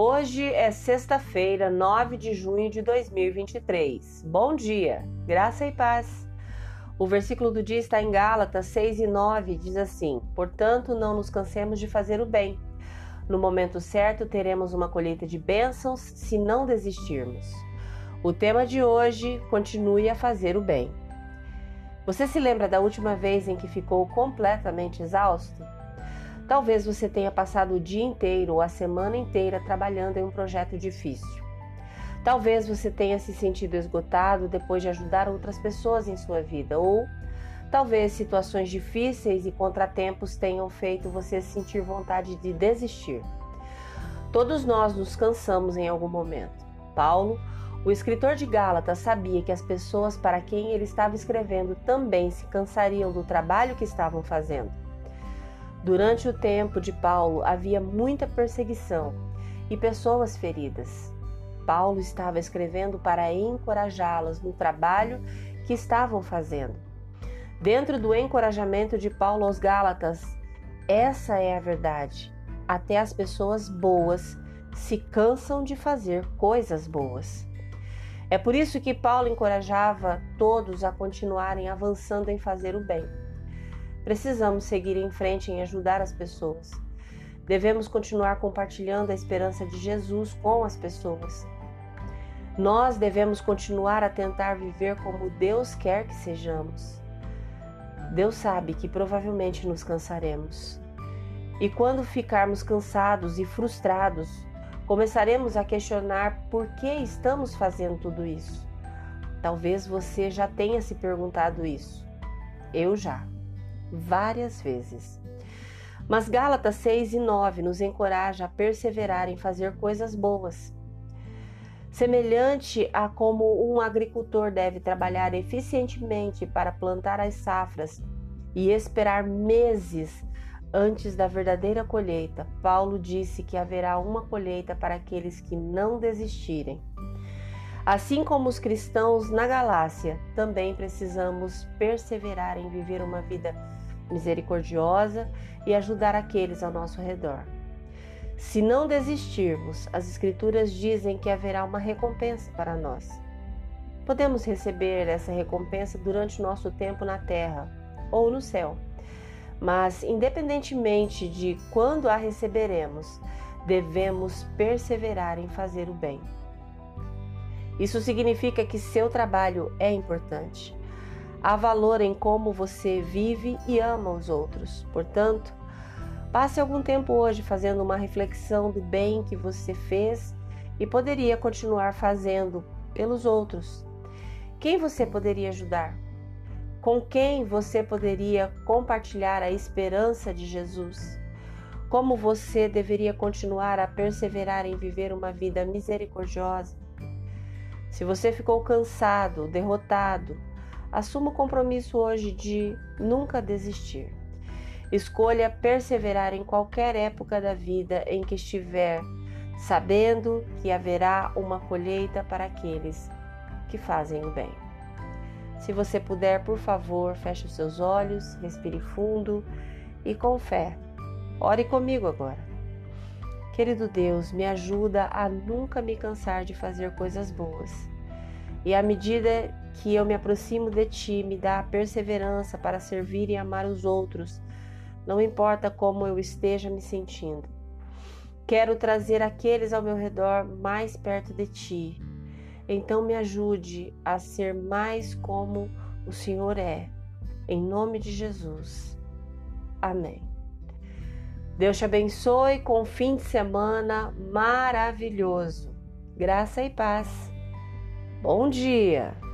Hoje é sexta-feira, 9 de junho de 2023. Bom dia, graça e paz. O versículo do dia está em Gálatas 6 e 9, diz assim: Portanto, não nos cansemos de fazer o bem. No momento certo, teremos uma colheita de bênçãos se não desistirmos. O tema de hoje: continue a fazer o bem. Você se lembra da última vez em que ficou completamente exausto? Talvez você tenha passado o dia inteiro ou a semana inteira trabalhando em um projeto difícil. Talvez você tenha se sentido esgotado depois de ajudar outras pessoas em sua vida, ou talvez situações difíceis e contratempos tenham feito você sentir vontade de desistir. Todos nós nos cansamos em algum momento. Paulo, o escritor de Gálatas, sabia que as pessoas para quem ele estava escrevendo também se cansariam do trabalho que estavam fazendo. Durante o tempo de Paulo havia muita perseguição e pessoas feridas. Paulo estava escrevendo para encorajá-las no trabalho que estavam fazendo. Dentro do encorajamento de Paulo aos Gálatas, essa é a verdade. Até as pessoas boas se cansam de fazer coisas boas. É por isso que Paulo encorajava todos a continuarem avançando em fazer o bem. Precisamos seguir em frente em ajudar as pessoas. Devemos continuar compartilhando a esperança de Jesus com as pessoas. Nós devemos continuar a tentar viver como Deus quer que sejamos. Deus sabe que provavelmente nos cansaremos. E quando ficarmos cansados e frustrados, começaremos a questionar por que estamos fazendo tudo isso. Talvez você já tenha se perguntado isso. Eu já várias vezes. Mas Gálatas 6 e 9 nos encoraja a perseverar em fazer coisas boas. Semelhante a como um agricultor deve trabalhar eficientemente para plantar as safras e esperar meses antes da verdadeira colheita, Paulo disse que haverá uma colheita para aqueles que não desistirem. Assim como os cristãos na Galácia, também precisamos perseverar em viver uma vida misericordiosa e ajudar aqueles ao nosso redor. Se não desistirmos, as Escrituras dizem que haverá uma recompensa para nós. Podemos receber essa recompensa durante o nosso tempo na terra ou no céu. Mas, independentemente de quando a receberemos, devemos perseverar em fazer o bem. Isso significa que seu trabalho é importante. Há valor em como você vive e ama os outros. Portanto, passe algum tempo hoje fazendo uma reflexão do bem que você fez e poderia continuar fazendo pelos outros. Quem você poderia ajudar? Com quem você poderia compartilhar a esperança de Jesus? Como você deveria continuar a perseverar em viver uma vida misericordiosa? Se você ficou cansado, derrotado, Assuma o compromisso hoje de nunca desistir. Escolha perseverar em qualquer época da vida em que estiver, sabendo que haverá uma colheita para aqueles que fazem o bem. Se você puder, por favor, feche os seus olhos, respire fundo e com fé. Ore comigo agora. Querido Deus, me ajuda a nunca me cansar de fazer coisas boas e à medida que eu me aproximo de ti, me dá a perseverança para servir e amar os outros, não importa como eu esteja me sentindo. Quero trazer aqueles ao meu redor mais perto de ti. Então me ajude a ser mais como o Senhor é. Em nome de Jesus. Amém. Deus te abençoe com um fim de semana maravilhoso. Graça e paz. Bom dia!